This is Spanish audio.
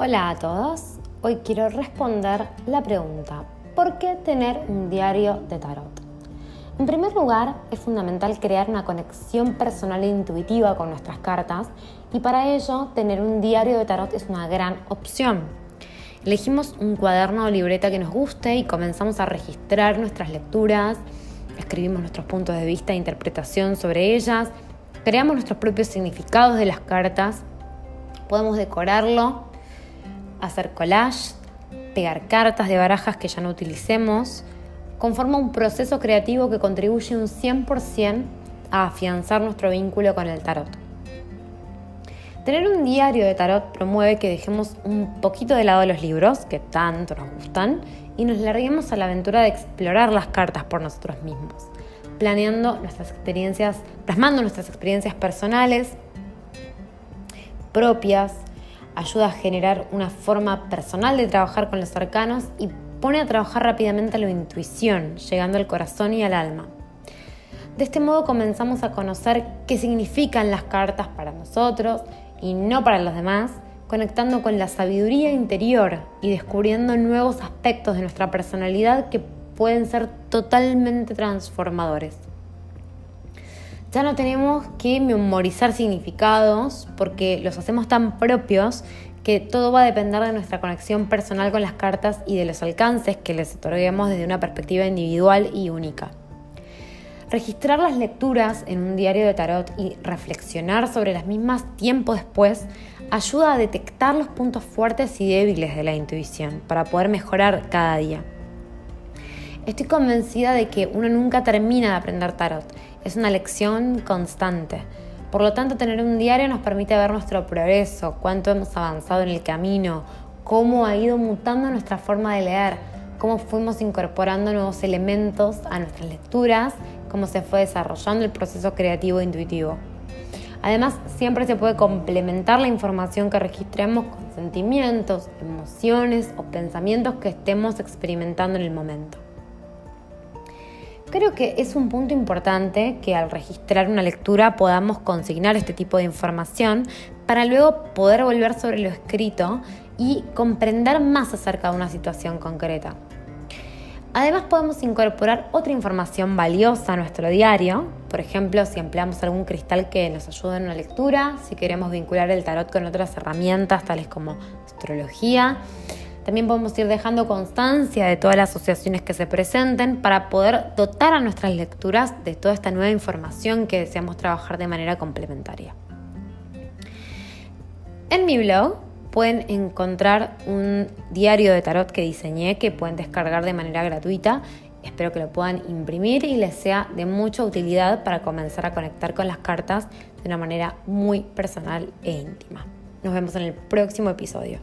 Hola a todos, hoy quiero responder la pregunta, ¿por qué tener un diario de tarot? En primer lugar, es fundamental crear una conexión personal e intuitiva con nuestras cartas y para ello tener un diario de tarot es una gran opción. Elegimos un cuaderno o libreta que nos guste y comenzamos a registrar nuestras lecturas, escribimos nuestros puntos de vista e interpretación sobre ellas, creamos nuestros propios significados de las cartas, podemos decorarlo hacer collage, pegar cartas de barajas que ya no utilicemos, conforma un proceso creativo que contribuye un 100% a afianzar nuestro vínculo con el tarot. Tener un diario de tarot promueve que dejemos un poquito de lado los libros, que tanto nos gustan, y nos larguemos a la aventura de explorar las cartas por nosotros mismos, planeando nuestras experiencias, plasmando nuestras experiencias personales, propias, ayuda a generar una forma personal de trabajar con los arcanos y pone a trabajar rápidamente la intuición, llegando al corazón y al alma. De este modo comenzamos a conocer qué significan las cartas para nosotros y no para los demás, conectando con la sabiduría interior y descubriendo nuevos aspectos de nuestra personalidad que pueden ser totalmente transformadores. Ya no tenemos que memorizar significados porque los hacemos tan propios que todo va a depender de nuestra conexión personal con las cartas y de los alcances que les otorguemos desde una perspectiva individual y única. Registrar las lecturas en un diario de tarot y reflexionar sobre las mismas tiempo después ayuda a detectar los puntos fuertes y débiles de la intuición para poder mejorar cada día. Estoy convencida de que uno nunca termina de aprender tarot es una lección constante. Por lo tanto, tener un diario nos permite ver nuestro progreso, cuánto hemos avanzado en el camino, cómo ha ido mutando nuestra forma de leer, cómo fuimos incorporando nuevos elementos a nuestras lecturas, cómo se fue desarrollando el proceso creativo e intuitivo. Además, siempre se puede complementar la información que registremos con sentimientos, emociones o pensamientos que estemos experimentando en el momento. Creo que es un punto importante que al registrar una lectura podamos consignar este tipo de información para luego poder volver sobre lo escrito y comprender más acerca de una situación concreta. Además podemos incorporar otra información valiosa a nuestro diario, por ejemplo si empleamos algún cristal que nos ayude en una lectura, si queremos vincular el tarot con otras herramientas tales como astrología, también podemos ir dejando constancia de todas las asociaciones que se presenten para poder dotar a nuestras lecturas de toda esta nueva información que deseamos trabajar de manera complementaria. En mi blog pueden encontrar un diario de tarot que diseñé que pueden descargar de manera gratuita. Espero que lo puedan imprimir y les sea de mucha utilidad para comenzar a conectar con las cartas de una manera muy personal e íntima. Nos vemos en el próximo episodio.